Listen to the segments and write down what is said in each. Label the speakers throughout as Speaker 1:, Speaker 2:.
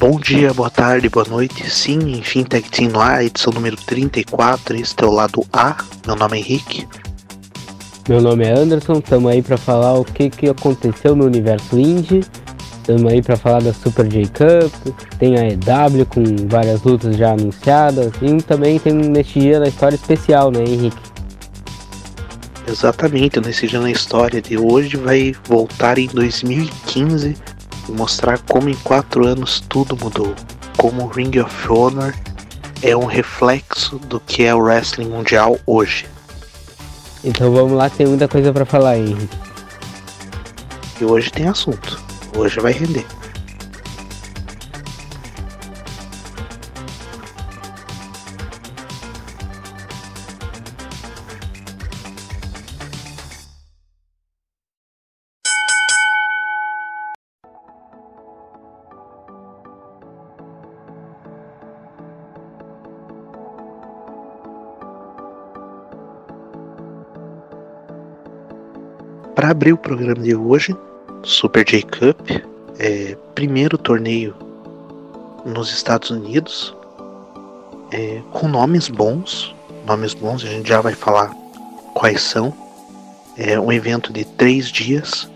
Speaker 1: Bom dia, boa tarde, boa noite. Sim, enfim, Tag Team no ar, edição número 34. Esse é o lado A. Meu nome é Henrique.
Speaker 2: Meu nome é Anderson. Estamos aí para falar o que, que aconteceu no universo indie. Estamos aí para falar da Super J Cup. Tem a EW com várias lutas já anunciadas. E também tem neste dia na história especial, né, Henrique?
Speaker 1: Exatamente, nesse dia na história de hoje vai voltar em 2015 e mostrar como em quatro anos tudo mudou. Como o Ring of Honor é um reflexo do que é o wrestling mundial hoje.
Speaker 2: Então vamos lá, tem muita coisa para falar, Henrique.
Speaker 1: E hoje tem assunto. Hoje vai render. Para abrir o programa de hoje, Super J Cup, é, primeiro torneio nos Estados Unidos, é, com nomes bons, nomes bons, a gente já vai falar quais são. É um evento de três dias,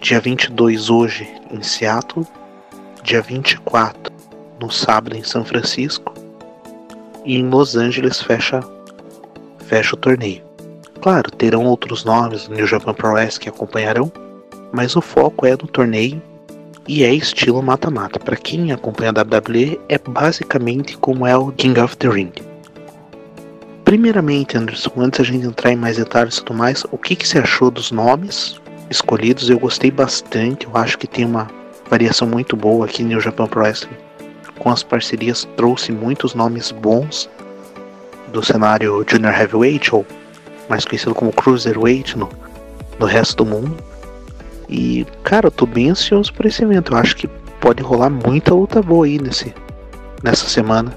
Speaker 1: dia 22 hoje em Seattle, dia 24 no sábado em São Francisco e em Los Angeles fecha, fecha o torneio. Terão outros nomes no New Japan Pro Wrestling que acompanharão, mas o foco é no torneio e é estilo mata-mata. Para quem acompanha a WWE, é basicamente como é o King of the Ring. Primeiramente, Anderson, antes a gente entrar em mais detalhes e tudo mais, o que, que você achou dos nomes escolhidos? Eu gostei bastante, eu acho que tem uma variação muito boa aqui no New Japan Pro Wrestling. Com as parcerias, trouxe muitos nomes bons do cenário Junior Heavyweight ou mais conhecido como Cruiserweight no, no resto do mundo. E, cara, eu tô bem ansioso por esse evento. Eu acho que pode rolar muita luta boa aí nesse, nessa semana.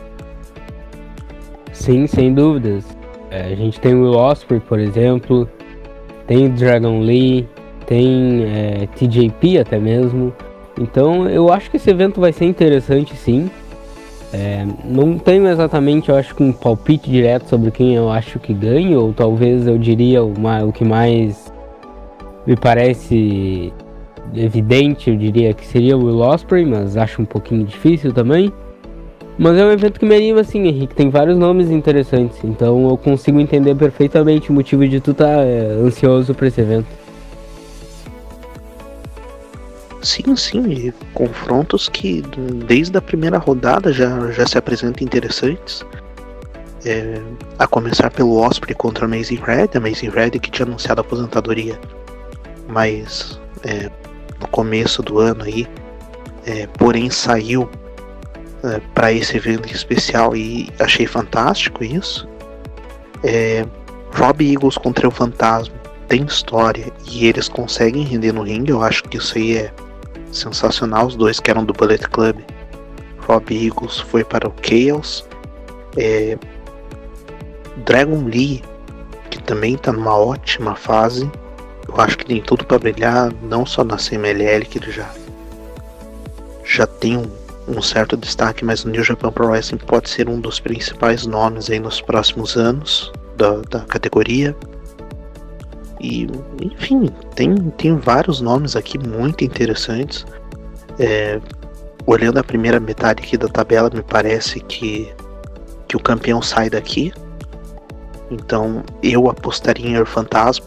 Speaker 2: Sim, sem dúvidas. É, a gente tem o Will Osprey, por exemplo, tem Dragon Lee, tem é, TJP até mesmo. Então eu acho que esse evento vai ser interessante sim. É, não tenho exatamente, eu acho que um palpite direto sobre quem eu acho que ganha, ou talvez eu diria uma, o que mais me parece evidente, eu diria que seria o Will Osprey, mas acho um pouquinho difícil também. Mas é um evento que me anima assim, Henrique, tem vários nomes interessantes, então eu consigo entender perfeitamente o motivo de tu estar tá, é, ansioso para esse evento.
Speaker 1: Sim, sim, confrontos que desde a primeira rodada já, já se apresentam interessantes. É, a começar pelo Osprey contra a Amazing Red, a Amazing Red que tinha anunciado a aposentadoria, mas é, no começo do ano aí, é, porém saiu é, para esse evento especial e achei fantástico isso. É, Rob Eagles contra o Fantasma tem história e eles conseguem render no ringue, eu acho que isso aí é sensacional. Os dois que eram do Bullet Club. Rob Eagles foi para o Chaos. É, Dragon Lee, que também está numa ótima fase. Eu acho que tem tudo para brilhar, não só na CMLL, que ele já, já tem um, um certo destaque, mas no New Japan Pro Wrestling pode ser um dos principais nomes aí nos próximos anos da, da categoria. E, enfim, tem, tem vários nomes aqui muito interessantes. É, olhando a primeira metade aqui da tabela, me parece que, que o campeão sai daqui. Então eu apostaria em Air Fantasma.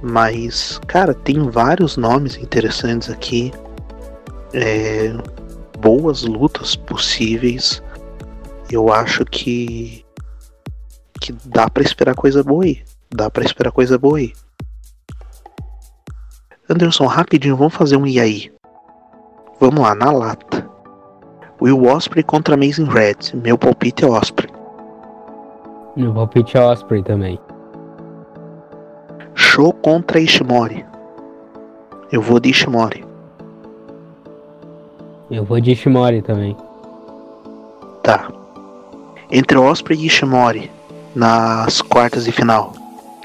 Speaker 1: Mas, cara, tem vários nomes interessantes aqui. É, boas lutas possíveis. Eu acho que que dá para esperar coisa boa aí. Dá para esperar coisa boa aí. Anderson, rapidinho, vamos fazer um e aí. Vamos lá, na lata. Will Osprey contra Amazing Red. Meu palpite é Osprey.
Speaker 2: Meu palpite é Osprey também.
Speaker 1: Show contra Ishimori. Eu vou de Ishimori.
Speaker 2: Eu vou de Ishimori também.
Speaker 1: Tá. Entre Osprey e Ishimori nas quartas de final.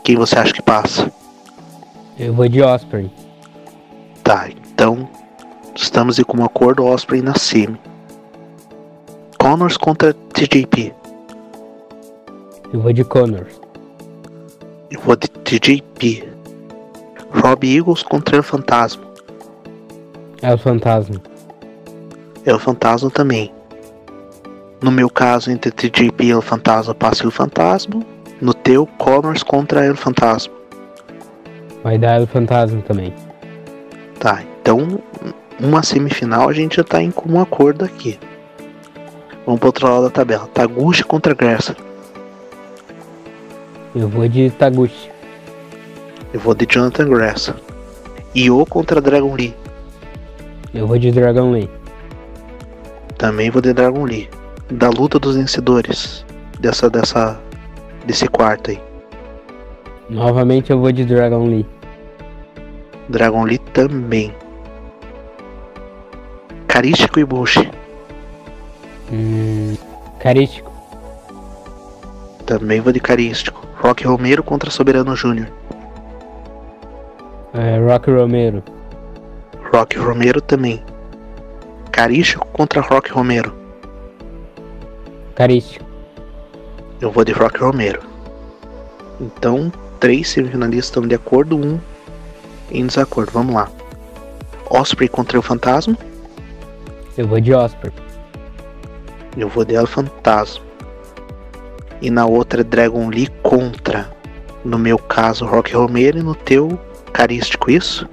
Speaker 1: Quem você acha que passa?
Speaker 2: Eu vou de Osprey.
Speaker 1: Tá, então Estamos com um acordo Osprey na semi. Connors contra TJP.
Speaker 2: Eu vou de Connors.
Speaker 1: Eu vou de TJP. Rob Eagles contra o Fantasma.
Speaker 2: É o Fantasma.
Speaker 1: É o Fantasma também. No meu caso, entre TJP e o Fantasma, passa o Fantasma. No teu, Connors contra o Fantasma.
Speaker 2: Vai dar o Fantasma também.
Speaker 1: Tá, então uma semifinal a gente já tá em comum acordo aqui. Vamos pro outro lado da tabela. Taguchi contra Gerson.
Speaker 2: Eu vou de Taguchi.
Speaker 1: Eu vou de Jonathan Gressa. Io contra Dragon Lee.
Speaker 2: Eu vou de Dragon Lee.
Speaker 1: Também vou de Dragon Lee. Da luta dos vencedores. Dessa, dessa, desse quarto aí.
Speaker 2: Novamente eu vou de Dragon Lee.
Speaker 1: Dragon Lee também. Carístico e Bush.
Speaker 2: Hum, carístico.
Speaker 1: Também vou de carístico. Rock Romero contra Soberano Júnior.
Speaker 2: É, Rock Romero.
Speaker 1: Rock Romero também. Carístico contra Rock Romero.
Speaker 2: Carístico.
Speaker 1: Eu vou de Rock Romero. Então, três semifinalistas estão de acordo, um em desacordo. Vamos lá. Osprey contra o Fantasma.
Speaker 2: Eu vou de Osprey.
Speaker 1: Eu vou de El Fantasma. E na outra Dragon Lee contra, no meu caso, Rock Romero e no teu Carístico, isso?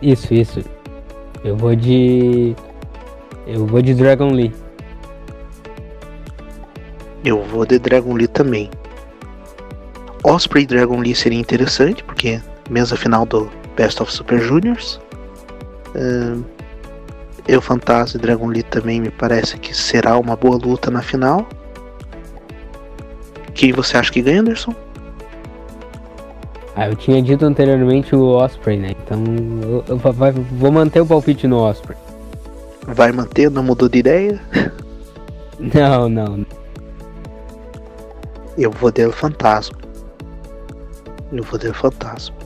Speaker 2: Isso, isso. Eu vou de. Eu vou de Dragon Lee.
Speaker 1: Eu vou de Dragon Lee também. Osprey Dragon Lee seria interessante, porque mesa final do Best of Super Juniors. Uh, eu Fantasma e Dragon Lee também me parece que será uma boa luta na final. Quem você acha que ganha, Anderson?
Speaker 2: Ah, eu tinha dito anteriormente o Osprey, né? Então eu, eu, eu, vou manter o palpite no Osprey.
Speaker 1: Vai manter? Não mudou de ideia?
Speaker 2: Não, não.
Speaker 1: Eu vou de Fantasma. Eu vou de Fantasma.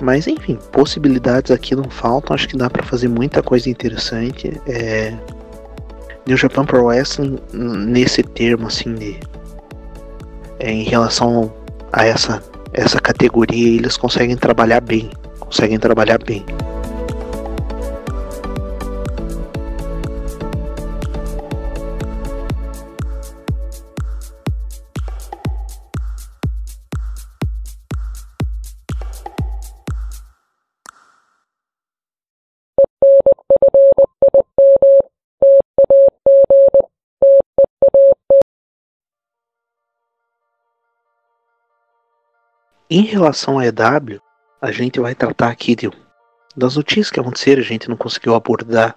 Speaker 1: Mas enfim, possibilidades aqui não faltam. Acho que dá para fazer muita coisa interessante. É... New Japan Pro Wrestling, nesse termo assim de. É, em relação a essa, essa categoria, eles conseguem trabalhar bem. Conseguem trabalhar bem. Em relação à EW, a gente vai tratar aqui de, das notícias que aconteceram, a gente não conseguiu abordar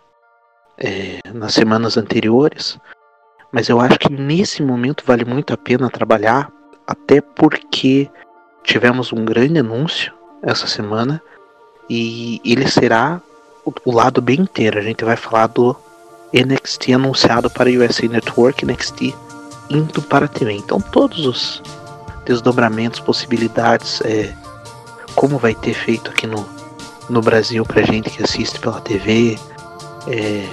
Speaker 1: é, nas semanas anteriores, mas eu acho que nesse momento vale muito a pena trabalhar, até porque tivemos um grande anúncio essa semana e ele será o, o lado bem inteiro. A gente vai falar do NXT anunciado para a USA Network, NXT indo para a TV. Então todos os desdobramentos, possibilidades, é, como vai ter feito aqui no, no Brasil pra gente que assiste pela TV. É,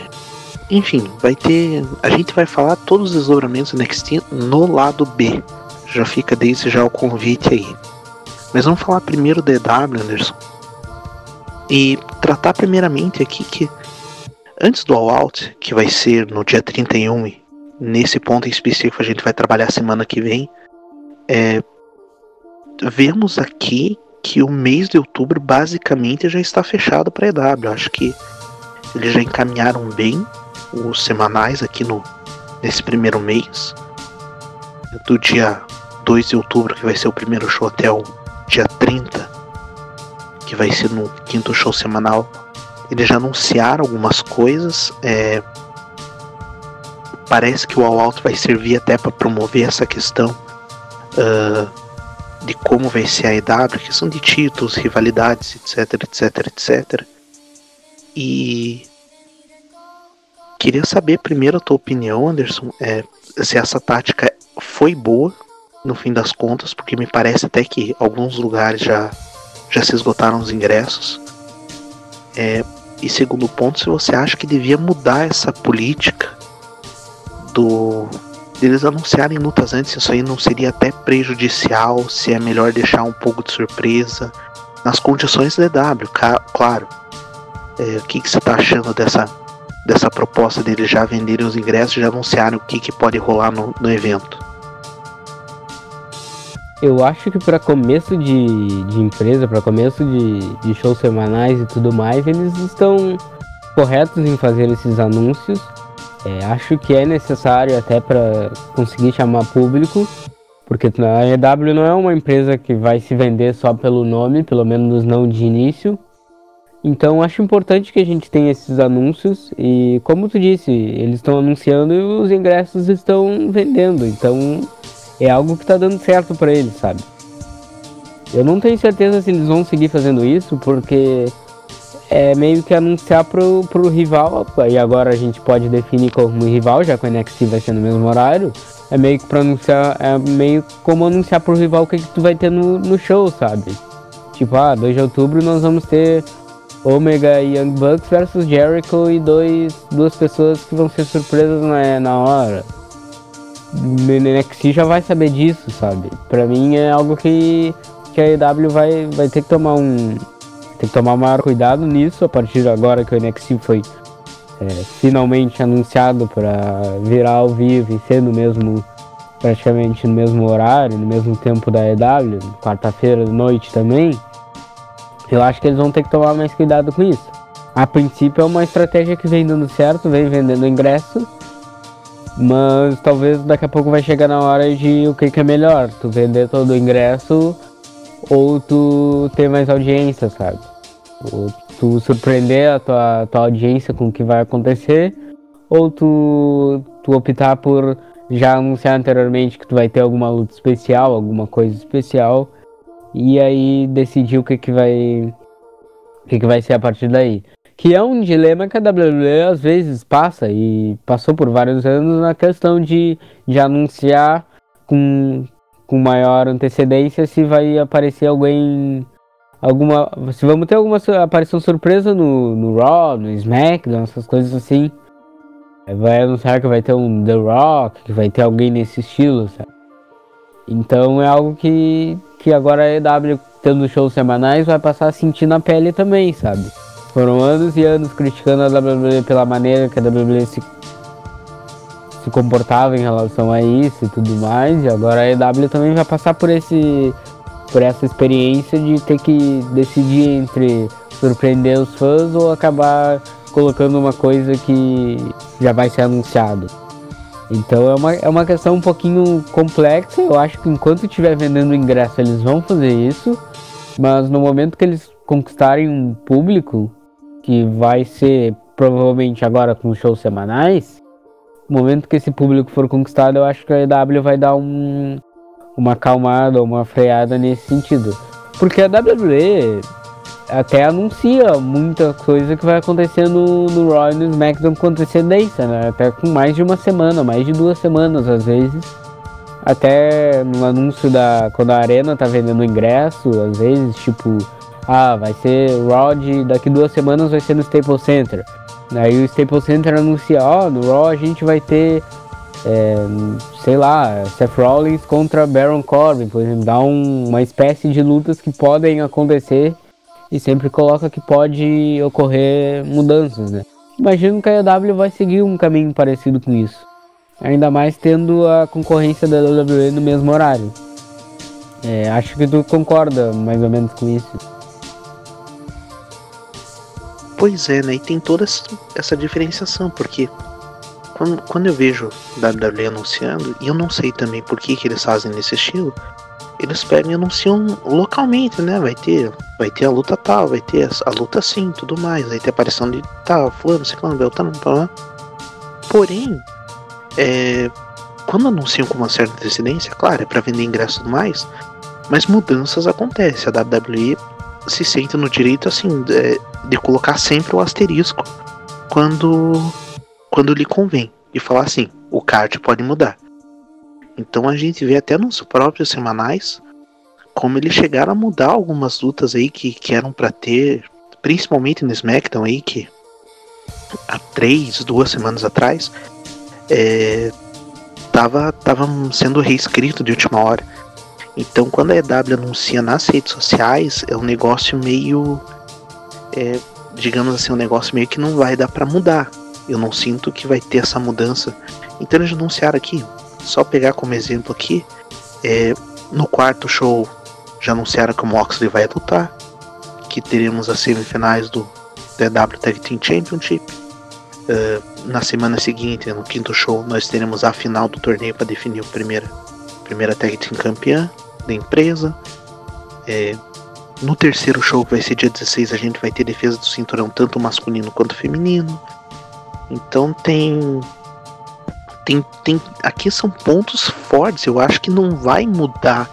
Speaker 1: enfim, vai ter. A gente vai falar todos os desdobramentos do NXT no lado B. Já fica desde já o convite aí. Mas vamos falar primeiro do EW, Anderson. E tratar primeiramente aqui que antes do All Out, que vai ser no dia 31, nesse ponto em específico a gente vai trabalhar semana que vem, é, vemos aqui que o mês de outubro basicamente já está fechado para a EW. Acho que eles já encaminharam bem os semanais aqui no nesse primeiro mês. Do dia 2 de outubro, que vai ser o primeiro show, até o dia 30, que vai ser no quinto show semanal. Eles já anunciaram algumas coisas. É, parece que o All Out vai servir até para promover essa questão uh, de como vai ser a EW, questão de títulos, rivalidades, etc, etc, etc. E queria saber primeiro a tua opinião, Anderson, é, se essa tática foi boa no fim das contas, porque me parece até que alguns lugares já, já se esgotaram os ingressos. É, e segundo ponto, se você acha que devia mudar essa política do deles anunciarem lutas antes, isso aí não seria até prejudicial, se é melhor deixar um pouco de surpresa nas condições da EW, claro. É, o que, que você está achando dessa, dessa proposta deles já venderem os ingressos e já anunciarem o que, que pode rolar no, no evento?
Speaker 2: Eu acho que para começo de, de empresa, para começo de, de shows semanais e tudo mais, eles estão corretos em fazer esses anúncios. É, acho que é necessário até para conseguir chamar público, porque a EW não é uma empresa que vai se vender só pelo nome, pelo menos não de início. Então acho importante que a gente tenha esses anúncios e como tu disse, eles estão anunciando e os ingressos estão vendendo. Então é algo que tá dando certo para eles, sabe? Eu não tenho certeza se eles vão seguir fazendo isso, porque é meio que anunciar pro, pro rival, e agora a gente pode definir como rival, já que o NXT vai ser no mesmo horário, é meio que pra anunciar, é meio como anunciar pro rival o que, que tu vai ter no, no show, sabe? Tipo, ah, 2 de outubro nós vamos ter Omega e Young Bucks versus Jericho e dois, duas pessoas que vão ser surpresas na, na hora. NXT já vai saber disso, sabe? Pra mim é algo que, que a EW vai, vai ter que tomar um. Tem que tomar maior cuidado nisso a partir de agora que o NXT foi é, finalmente anunciado para virar ao vivo e ser no mesmo. praticamente no mesmo horário, no mesmo tempo da EW, quarta-feira de noite também. Eu acho que eles vão ter que tomar mais cuidado com isso. A princípio é uma estratégia que vem dando certo, vem vendendo ingresso mas talvez daqui a pouco vai chegar na hora de o que, que é melhor, tu vender todo o ingresso ou tu ter mais audiência, sabe? Ou tu surpreender a tua, tua audiência com o que vai acontecer, ou tu, tu optar por já anunciar anteriormente que tu vai ter alguma luta especial, alguma coisa especial, e aí decidir o que, que vai. O que, que vai ser a partir daí que é um dilema que a WWE às vezes passa e passou por vários anos na questão de, de anunciar com, com maior antecedência se vai aparecer alguém alguma se vamos ter alguma aparição surpresa no, no Raw, no SmackDown, essas coisas assim. Vai anunciar que vai ter um The Rock, que vai ter alguém nesse estilo, sabe? Então é algo que, que agora a EW tendo shows semanais vai passar a sentir na pele também, sabe? Foram anos e anos criticando a WWE pela maneira que a WWE se, se comportava em relação a isso e tudo mais. E agora a EW também vai passar por esse por essa experiência de ter que decidir entre surpreender os fãs ou acabar colocando uma coisa que já vai ser anunciado. Então é uma, é uma questão um pouquinho complexa. Eu acho que enquanto estiver vendendo ingresso, eles vão fazer isso. Mas no momento que eles conquistarem um público, que vai ser provavelmente agora com shows semanais, no momento que esse público for conquistado, eu acho que a EW vai dar um, uma acalmada, uma freada nesse sentido. Porque a WWE até anuncia muita coisa que vai acontecer no, no Raw e no SmackDown com antecedência, né? Até com mais de uma semana, mais de duas semanas às vezes. Até no anúncio da. Quando a Arena tá vendendo ingresso, às vezes, tipo, ah, vai ser Raw daqui duas semanas vai ser no Staples Center. Aí o Staples Center anuncia, ó, oh, no Raw a gente vai ter, é, sei lá, Seth Rollins contra Baron Corbin, por exemplo, dá um, uma espécie de lutas que podem acontecer e sempre coloca que pode ocorrer mudanças, né? Imagino que a AEW vai seguir um caminho parecido com isso. Ainda mais tendo a concorrência da WWE no mesmo horário. É, acho que tu concorda mais ou menos com isso.
Speaker 1: Pois é, né? E tem toda essa diferenciação, porque quando, quando eu vejo WWE anunciando, e eu não sei também por que, que eles fazem nesse estilo, eles pegam e anunciam localmente, né? Vai ter, vai ter a luta tal, vai ter a, a luta assim, tudo mais, aí tem a aparição de tal, fulano, ciclano, beltano, blá, Porém, é, quando anunciam com uma certa antecedência, claro, é para vender ingressos mais, mas mudanças acontecem. A WWE se sente no direito assim de, de colocar sempre o asterisco quando quando lhe convém e falar assim, o card pode mudar. Então a gente vê até nos próprios semanais como eles chegaram a mudar algumas lutas aí que, que eram para ter, principalmente no SmackDown aí, que há três, duas semanas atrás, é, tava, tava sendo reescrito de última hora. Então, quando a EW anuncia nas redes sociais, é um negócio meio. É, digamos assim, um negócio meio que não vai dar para mudar. Eu não sinto que vai ter essa mudança. Então, eles anunciaram aqui, só pegar como exemplo aqui, é, no quarto show já anunciaram que o Moxley vai lutar, que teremos as semifinais do DW Tag Team Championship. Uh, na semana seguinte, no quinto show, nós teremos a final do torneio para definir a primeira, primeira Tag Team campeã da empresa. É, no terceiro show, que vai ser dia 16, a gente vai ter defesa do cinturão tanto masculino quanto feminino. Então tem. Tem, tem. Aqui são pontos fortes. Eu acho que não vai mudar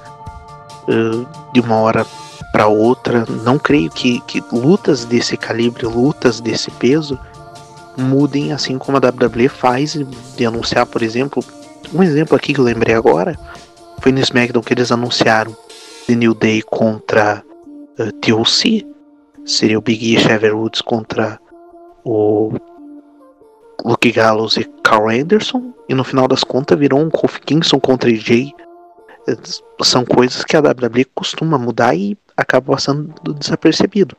Speaker 1: uh, de uma hora para outra. Não creio que, que lutas desse calibre, lutas desse peso, mudem assim como a WWE faz de anunciar, por exemplo. Um exemplo aqui que eu lembrei agora foi no SmackDown que eles anunciaram The New Day contra uh, eh, TLC. Seria o Big E e Woods contra o Luke Gallows e Carl Anderson. E no final das contas virou um Kofi Kingston contra AJ. São coisas que a WWE costuma mudar e acaba passando desapercebido.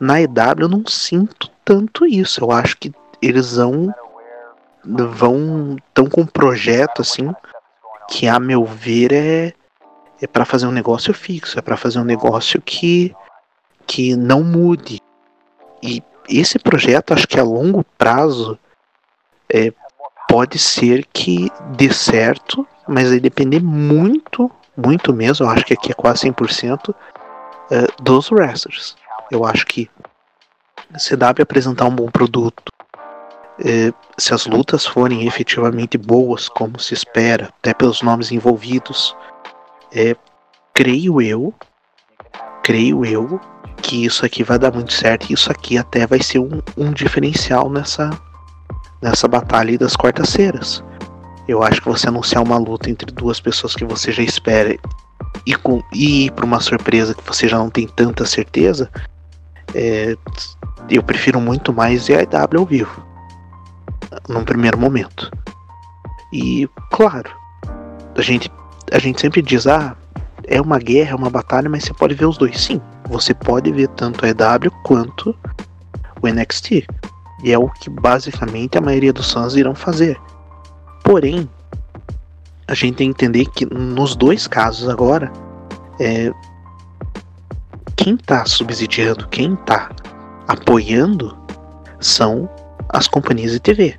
Speaker 1: Na EW eu não sinto tanto isso. Eu acho que eles vão vão tão com um projeto assim que a meu ver é é para fazer um negócio fixo, é para fazer um negócio que que não mude. E esse projeto, acho que a longo prazo é, pode ser que dê certo, mas vai depender muito, muito mesmo, eu acho que aqui é quase 100%, é, dos wrestlers. Eu acho que dá para apresentar um bom produto, se as lutas forem efetivamente boas, como se espera, até pelos nomes envolvidos, é, creio eu, creio eu que isso aqui vai dar muito certo e isso aqui até vai ser um, um diferencial nessa, nessa batalha das quartas-feiras. Eu acho que você anunciar uma luta entre duas pessoas que você já espera e, com, e ir para uma surpresa que você já não tem tanta certeza, é, eu prefiro muito mais ver a IW ao vivo num primeiro momento. E, claro, a gente, a gente sempre diz: ah, é uma guerra, é uma batalha, mas você pode ver os dois. Sim, você pode ver tanto a EW quanto o NXT. E é o que basicamente a maioria dos fãs irão fazer. Porém, a gente tem que entender que nos dois casos agora, é, quem está subsidiando, quem está apoiando são as companhias de TV.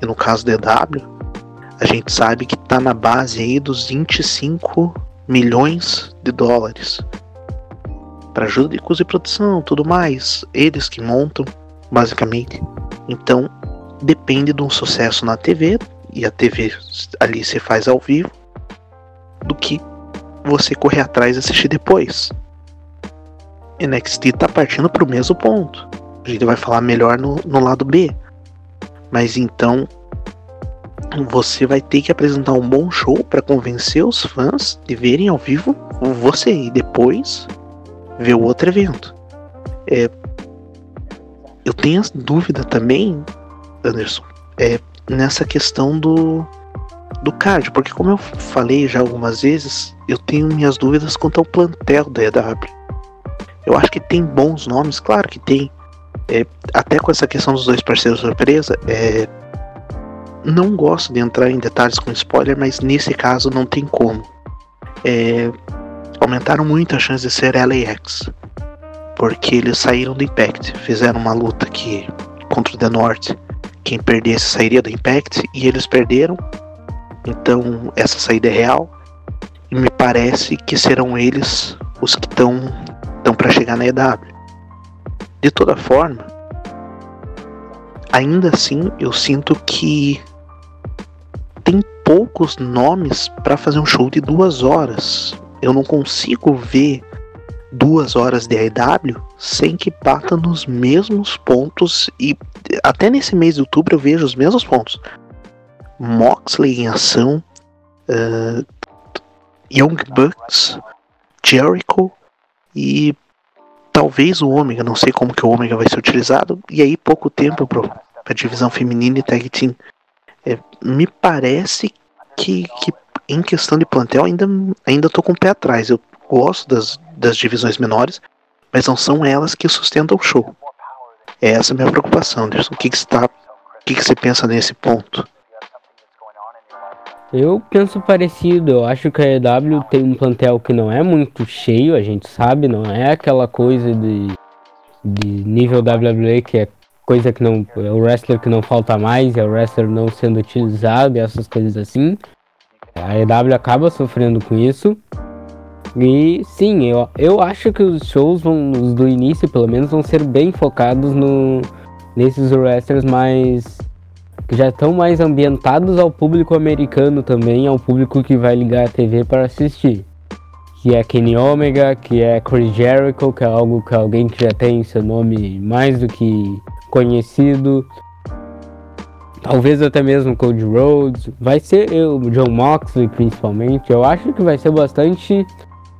Speaker 1: E no caso da EW, a gente sabe que está na base aí dos 25 milhões de dólares para ajuda de custo de produção, tudo mais, eles que montam, basicamente. Então, depende de um sucesso na TV e a TV ali se faz ao vivo do que você correr atrás e assistir depois. NXT tá partindo para o mesmo ponto. A gente vai falar melhor no, no lado B. Mas então você vai ter que apresentar um bom show para convencer os fãs de verem ao vivo você e depois ver o outro evento. É, eu tenho dúvida também, Anderson, é, nessa questão do, do card, porque como eu falei já algumas vezes, eu tenho minhas dúvidas quanto ao plantel da EW. Eu acho que tem bons nomes, claro que tem. É, até com essa questão dos dois parceiros surpresa, é, não gosto de entrar em detalhes com spoiler, mas nesse caso não tem como. É, aumentaram muito a chance de ser LAX. Porque eles saíram do Impact, fizeram uma luta que contra o The North, quem perdesse sairia do Impact e eles perderam. Então essa saída é real. E me parece que serão eles os que estão estão para chegar na EW. De toda forma, ainda assim eu sinto que tem poucos nomes para fazer um show de duas horas. Eu não consigo ver duas horas de AEW sem que bata nos mesmos pontos e até nesse mês de outubro eu vejo os mesmos pontos. Moxley em ação, uh, Young Bucks, Jericho e talvez o ômega, não sei como que o ômega vai ser utilizado, e aí pouco tempo para a divisão feminina e tag team. É, me parece que, que em questão de plantel ainda, ainda tô com o pé atrás. Eu gosto das, das divisões menores, mas não são elas que sustentam o show. É essa a minha preocupação, Anderson. O que, que, você, tá, o que, que você pensa nesse ponto?
Speaker 2: Eu penso parecido, eu acho que a EW tem um plantel que não é muito cheio, a gente sabe, não é aquela coisa de, de nível WWE que é coisa que não. É o wrestler que não falta mais, é o wrestler não sendo utilizado e essas coisas assim. A EW acaba sofrendo com isso. E sim, eu, eu acho que os shows vão, os do início pelo menos, vão ser bem focados no, nesses wrestlers mais já estão mais ambientados ao público americano também, ao público que vai ligar a TV para assistir. Que é Kenny Omega, que é Chris Jericho, que é algo que alguém que já tem seu nome mais do que conhecido. Talvez até mesmo Cody Rhodes. Vai ser o John Moxley principalmente. Eu acho que vai ser bastante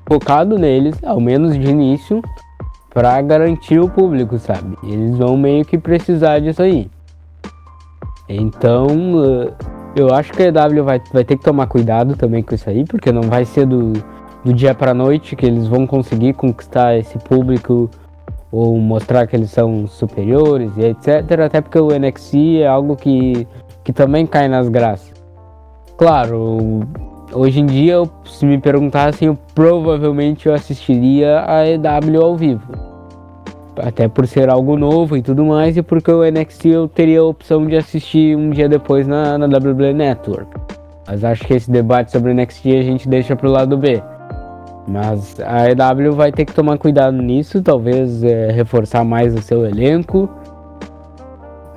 Speaker 2: focado neles, ao menos de início, para garantir o público, sabe? Eles vão meio que precisar disso aí. Então, eh, eu acho que a EW vai, vai ter que tomar cuidado também com isso aí, porque não vai ser do, do dia para noite que eles vão conseguir conquistar esse público ou mostrar que eles são superiores e etc. Até porque o NXT é algo que, que também cai nas graças. Claro, hoje em dia, se me perguntassem, eu provavelmente eu assistiria a EW ao vivo até por ser algo novo e tudo mais, e porque o NXT eu teria a opção de assistir um dia depois na, na WWE Network. Mas acho que esse debate sobre NXT a gente deixa pro lado B. Mas a EW vai ter que tomar cuidado nisso, talvez é, reforçar mais o seu elenco.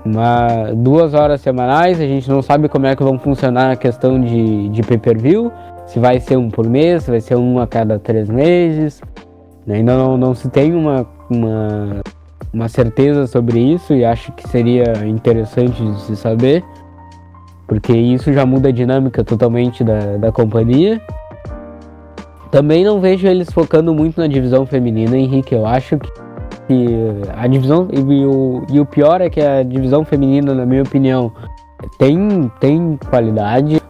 Speaker 2: Uma, duas horas semanais, a gente não sabe como é que vão funcionar a questão de, de pay-per-view, se vai ser um por mês, se vai ser um a cada três meses. Ainda não, não se tem uma uma, uma certeza sobre isso e acho que seria interessante de se saber, porque isso já muda a dinâmica totalmente da, da companhia. Também não vejo eles focando muito na divisão feminina, Henrique. Eu acho que, que a divisão. E o, e o pior é que a divisão feminina, na minha opinião, tem, tem qualidade.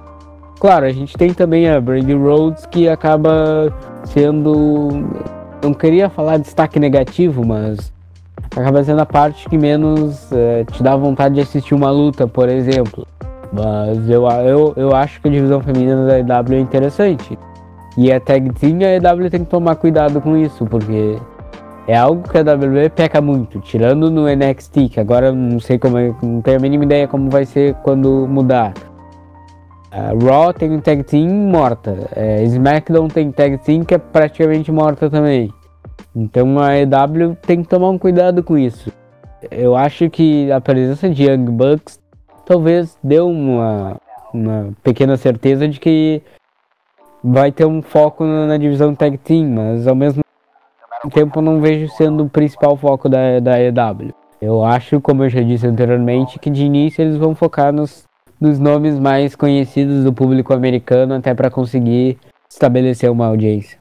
Speaker 2: Claro, a gente tem também a Brandy Rhodes que acaba sendo não queria falar destaque negativo, mas acaba sendo a parte que menos é, te dá vontade de assistir uma luta, por exemplo. Mas eu, eu, eu acho que a divisão feminina da EW é interessante. E a tag team, a EW tem que tomar cuidado com isso, porque é algo que a WWE peca muito, tirando no NXT, que agora não sei como é, não tenho a mínima ideia como vai ser quando mudar. A Raw tem tag team morta. SmackDown tem tag team que é praticamente morta também. Então a EW tem que tomar um cuidado com isso. Eu acho que a presença de Young Bucks talvez deu uma, uma pequena certeza de que vai ter um foco na divisão tag team, mas ao mesmo tempo não vejo sendo o principal foco da, da EW. Eu acho, como eu já disse anteriormente, que de início eles vão focar nos dos nomes mais conhecidos do público americano até para conseguir estabelecer uma audiência.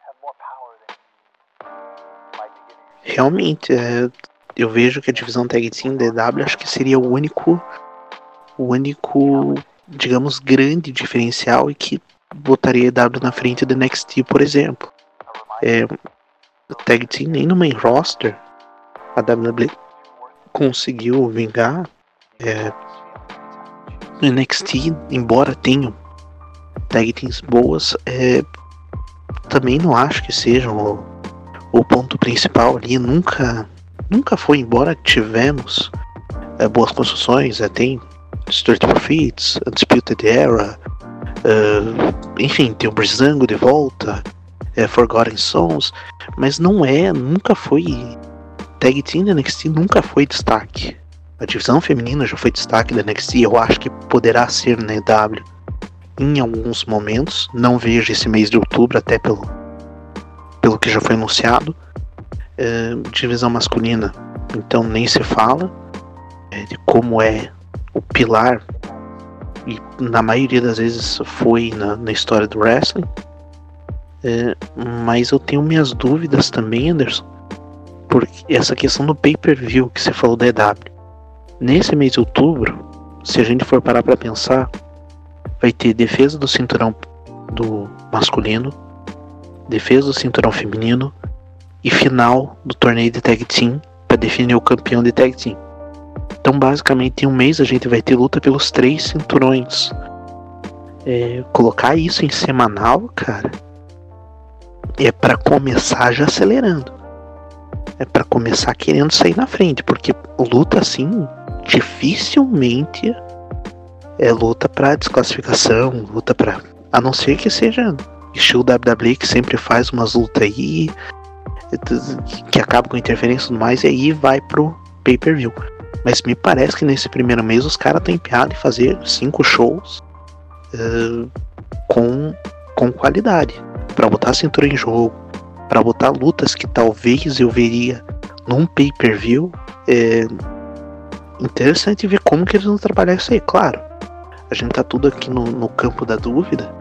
Speaker 1: Realmente, é, eu vejo que a divisão Tag Team DW acho que seria o único, o único, digamos, grande diferencial e que botaria EW na frente do NXT, por exemplo. É, Tag Team nem no main roster a WWE conseguiu vingar. É, no NXT, embora tenham tag teams boas, é, também não acho que sejam o, o, ponto principal ali. Nunca, nunca foi, embora tivemos é, boas construções, é, tem Street Profits, Undisputed Era, uh, enfim, tem o Brizango de volta, é, Forgotten Sons, mas não é, nunca foi. Tag Team NXT nunca foi destaque. A divisão feminina já foi destaque da NXT, eu acho que poderá ser na EW em alguns momentos. Não vejo esse mês de outubro, até pelo, pelo que já foi anunciado. É, divisão masculina, então nem se fala é, de como é o pilar, e na maioria das vezes foi na, na história do wrestling. É, mas eu tenho minhas dúvidas também, Anderson, porque essa questão do pay-per-view que você falou da EW. Nesse mês de outubro, se a gente for parar para pensar, vai ter defesa do cinturão do masculino, defesa do cinturão feminino e final do torneio de tag team para definir o campeão de tag team. Então, basicamente, em um mês a gente vai ter luta pelos três cinturões. É, colocar isso em semanal, cara, é para começar já acelerando. É para começar querendo sair na frente, porque luta assim dificilmente é luta para desclassificação, luta para a não ser que seja estilo WWE que sempre faz umas lutas aí que acaba com interferência e tudo mais e aí vai pro pay-per-view. Mas me parece que nesse primeiro mês os caras estão empenhados em fazer cinco shows uh, com, com qualidade para botar a cintura em jogo, para botar lutas que talvez eu veria num pay-per-view. É interessante ver como que eles vão trabalhar isso aí. Claro, a gente tá tudo aqui no, no campo da dúvida,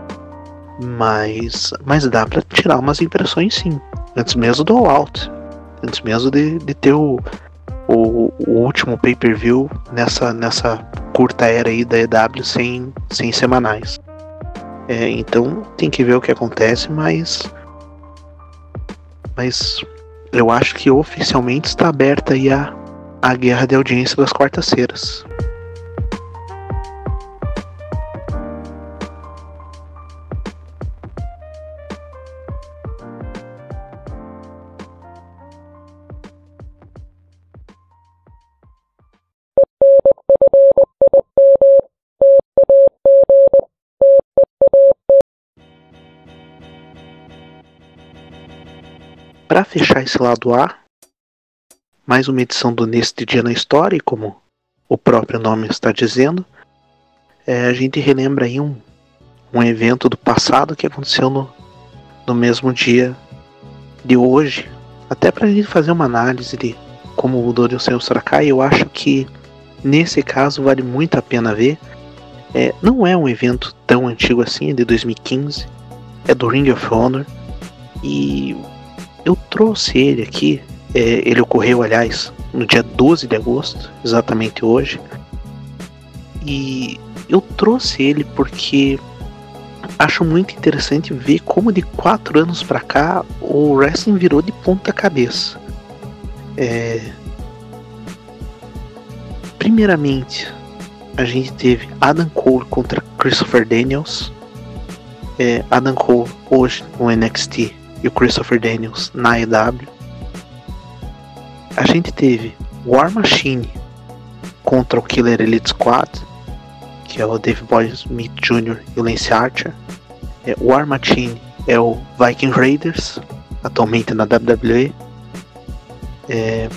Speaker 1: mas, mas dá para tirar umas impressões sim. Antes mesmo do All Out, antes mesmo de, de ter o, o, o último pay-per-view nessa, nessa curta era aí da EW sem, sem semanais. É, então tem que ver o que acontece, mas. Mas eu acho que oficialmente está aberta aí a, a guerra de audiência das quartas-feiras. Para fechar esse lado A, mais uma edição do Neste Dia na História, e como o próprio nome está dizendo, é, a gente relembra aí um, um evento do passado que aconteceu no, no mesmo dia de hoje, até para a gente fazer uma análise de como mudou de um seu para cá, eu acho que nesse caso vale muito a pena ver. É, não é um evento tão antigo assim, é de 2015, é do Ring of Honor, e eu trouxe ele aqui, é, ele ocorreu, aliás, no dia 12 de agosto, exatamente hoje. E eu trouxe ele porque acho muito interessante ver como de quatro anos para cá o wrestling virou de ponta cabeça. É... Primeiramente, a gente teve Adam Cole contra Christopher Daniels. É, Adam Cole hoje no NXT e o Christopher Daniels na EW. A gente teve War Machine contra o Killer Elite Squad, que é o Dave Boy Smith Jr. e o Lance Archer. É, War Machine é o Viking Raiders, atualmente na WWE. É,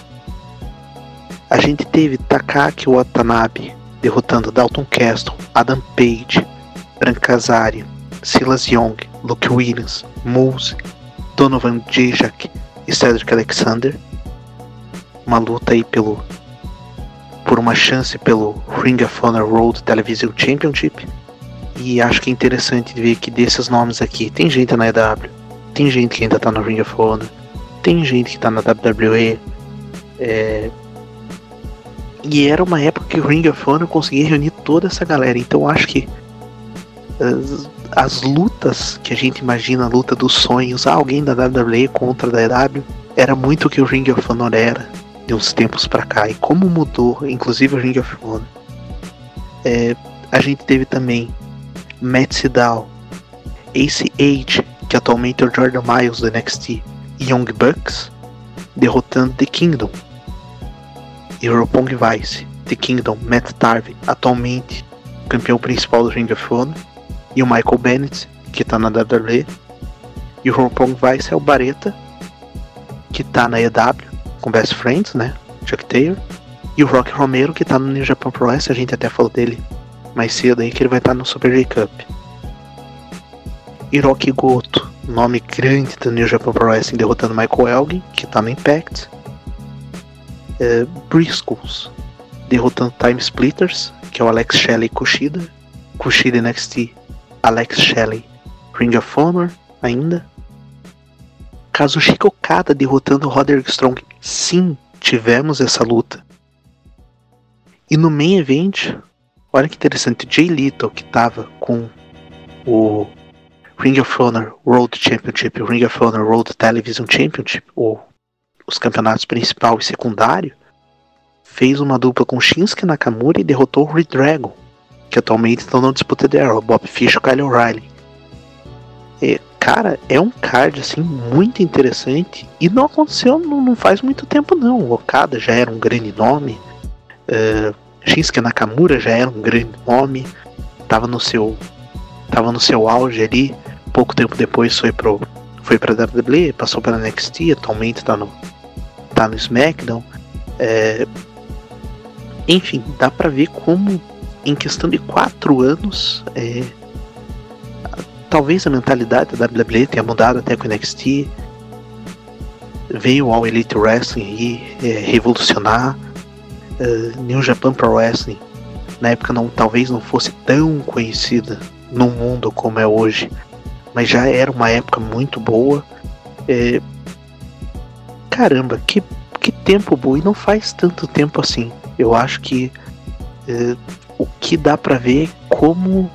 Speaker 1: a gente teve Takaki Watanabe derrotando Dalton Castle, Adam Page, Branca Kazari, Silas Young, Luke Williams, Moose Donovan Dijak e Cedric Alexander. Uma luta aí pelo por uma chance pelo Ring of Honor Road Television Championship. E acho que é interessante ver que desses nomes aqui, tem gente na EW, tem gente que ainda tá no Ring of Honor, tem gente que tá na WWE. É... E era uma época que o Ring of Honor conseguia reunir toda essa galera. Então acho que as lutas que a gente imagina, a luta dos sonhos, ah, alguém da WWE contra a EW, era muito o que o Ring of Honor era de uns tempos para cá e como mudou, inclusive o Ring of Honor. É, a gente teve também Matt Sydal, Ace Age, que atualmente é o Jordan Miles do NXT, e Young Bucks, derrotando The Kingdom. E Roppongi Vice, The Kingdom, Matt Tarvey, atualmente campeão principal do Ring of Honor e o Michael Bennett, que tá na WWE. E o Roppongi Vice é o Bareta, que tá na EW, com Best Friends, né? Chuck Taylor. E o Rock Romero, que tá no New Japan Pro Wrestling, a gente até falou dele mais cedo aí, que ele vai estar tá no Super J Cup. Hiroki Goto, nome grande do New Japan Pro Wrestling, derrotando Michael Elgin, que tá no Impact. É, Briscoes, derrotando Time Splitters, que é o Alex Shelley Kushida. Kushida NXT Alex Shelley, Ring of Honor ainda. Kazushika Okada derrotando Roderick Strong. Sim, tivemos essa luta. E no main event, olha que interessante, Jay Little que tava com o Ring of Honor World Championship, o Ring of Honor World Television Championship, ou os campeonatos principal e secundário, fez uma dupla com Shinsuke Nakamura e derrotou o Red Dragon, que atualmente estão na disputa de Arrow, Bob Fish e Kyle O'Reilly. É, cara, é um card assim muito interessante e não aconteceu não, não faz muito tempo não. O Okada já era um grande nome, uh, Shinsuke Nakamura já era um grande nome, tava no seu tava no seu auge ali. Pouco tempo depois foi pro foi para WWE, passou para NXT, atualmente tá no tá no SmackDown. É, enfim, dá para ver como em questão de quatro anos é, talvez a mentalidade da WWE tenha mudado até com o NXT. Veio ao Elite Wrestling aí é, revolucionar. Uh, New Japan Pro Wrestling na época não talvez não fosse tão conhecida no mundo como é hoje, mas já era uma época muito boa. É, caramba, que, que tempo bom! E não faz tanto tempo assim. Eu acho que é, o que dá para ver é como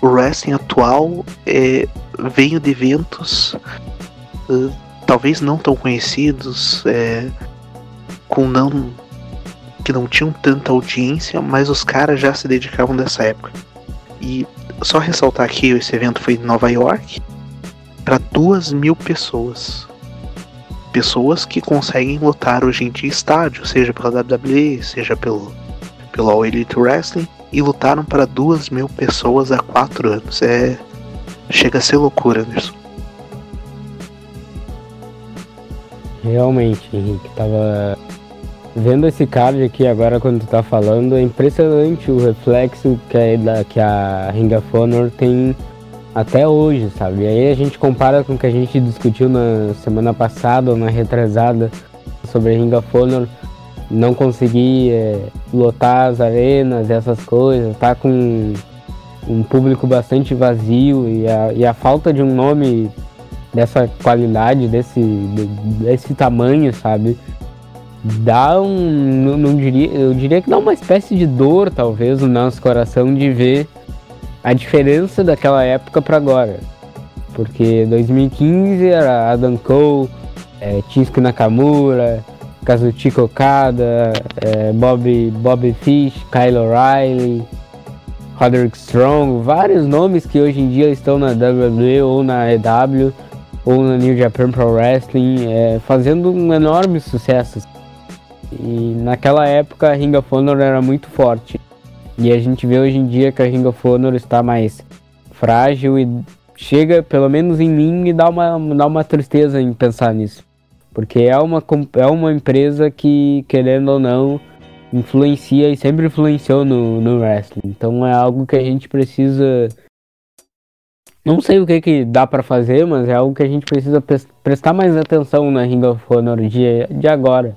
Speaker 1: o wrestling atual é, veio de eventos é, talvez não tão conhecidos, é, com não que não tinham tanta audiência, mas os caras já se dedicavam dessa época. E só ressaltar aqui, esse evento foi em Nova York para duas mil pessoas. Pessoas que conseguem lotar hoje em dia estádio, seja pela WWE, seja pelo, pelo All Elite Wrestling, e lutaram para duas mil pessoas há quatro anos. É. Chega a ser loucura, Anderson.
Speaker 2: Realmente, Henrique, tava vendo esse card aqui agora quando tu tá falando, é impressionante o reflexo que a, que a Ring of Honor tem até hoje, sabe? E aí a gente compara com o que a gente discutiu na semana passada ou na retrasada sobre a Ring of Honor não conseguir é, lotar as arenas, essas coisas, tá com um público bastante vazio e a, e a falta de um nome dessa qualidade, desse, desse tamanho, sabe? Dá um. Não, não, diria, eu diria que dá uma espécie de dor, talvez, no nosso coração de ver a diferença daquela época para agora. Porque 2015 era Adam Cole, é, Shinsuke Nakamura, Kazuchika Okada, é, Bobby, Bobby Fish, Kyle O'Reilly, Roderick Strong, vários nomes que hoje em dia estão na WWE ou na EW ou na New Japan Pro Wrestling, é, fazendo um enorme sucesso. E naquela época a Ring of Honor era muito forte. E a gente vê hoje em dia que a Ring of Honor está mais frágil e chega, pelo menos em mim, me dá uma, dá uma tristeza em pensar nisso. Porque é uma, é uma empresa que, querendo ou não, influencia e sempre influenciou no, no wrestling. Então é algo que a gente precisa. Não sei o que, que dá para fazer, mas é algo que a gente precisa prestar mais atenção na Ring of Honor de, de agora.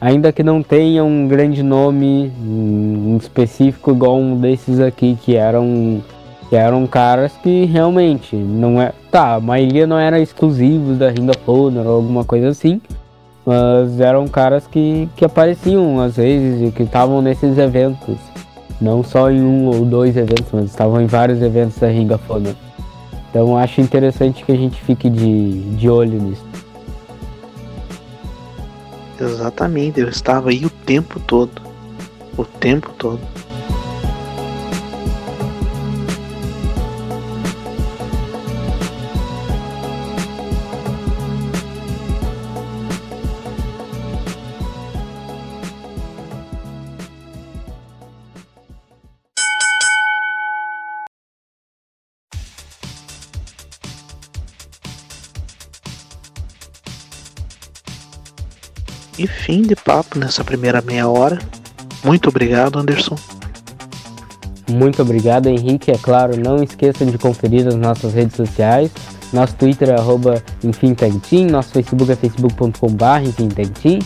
Speaker 2: Ainda que não tenha um grande nome um específico igual um desses aqui, que eram que eram caras que realmente não é. Tá, a maioria não era exclusivos da Ring of Honor ou alguma coisa assim. Mas eram caras que, que apareciam às vezes e que estavam nesses eventos. Não só em um ou dois eventos, mas estavam em vários eventos da Ring of Honor. Então acho interessante que a gente fique de, de olho nisso.
Speaker 1: Exatamente, eu estava aí o tempo todo. O tempo todo. E fim de papo nessa primeira meia hora. Muito obrigado, Anderson.
Speaker 2: Muito obrigado, Henrique. É claro, não esqueçam de conferir as nossas redes sociais. Nosso Twitter é arroba EnfimTagTeam, nosso Facebook é facebook.com.br EnfimTagTeam.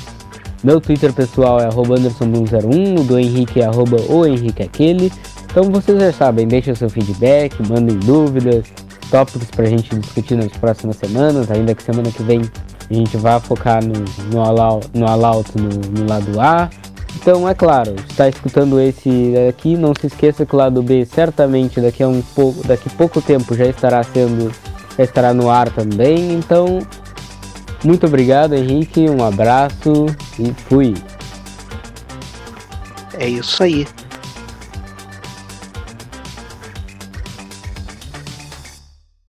Speaker 2: Meu Twitter pessoal é arroba Anderson101, o do Henrique é arroba o Henrique Aquele. Então vocês já sabem, deixem seu feedback, mandem dúvidas, tópicos para a gente discutir nas próximas semanas, ainda que semana que vem a gente vai focar no, no, all, no all out no, no lado A. Então, é claro, está escutando esse aqui, não se esqueça que o lado B certamente daqui a um pouco, daqui pouco tempo já estará sendo, já estará no ar também. Então, muito obrigado, Henrique, um abraço e fui.
Speaker 1: É isso aí.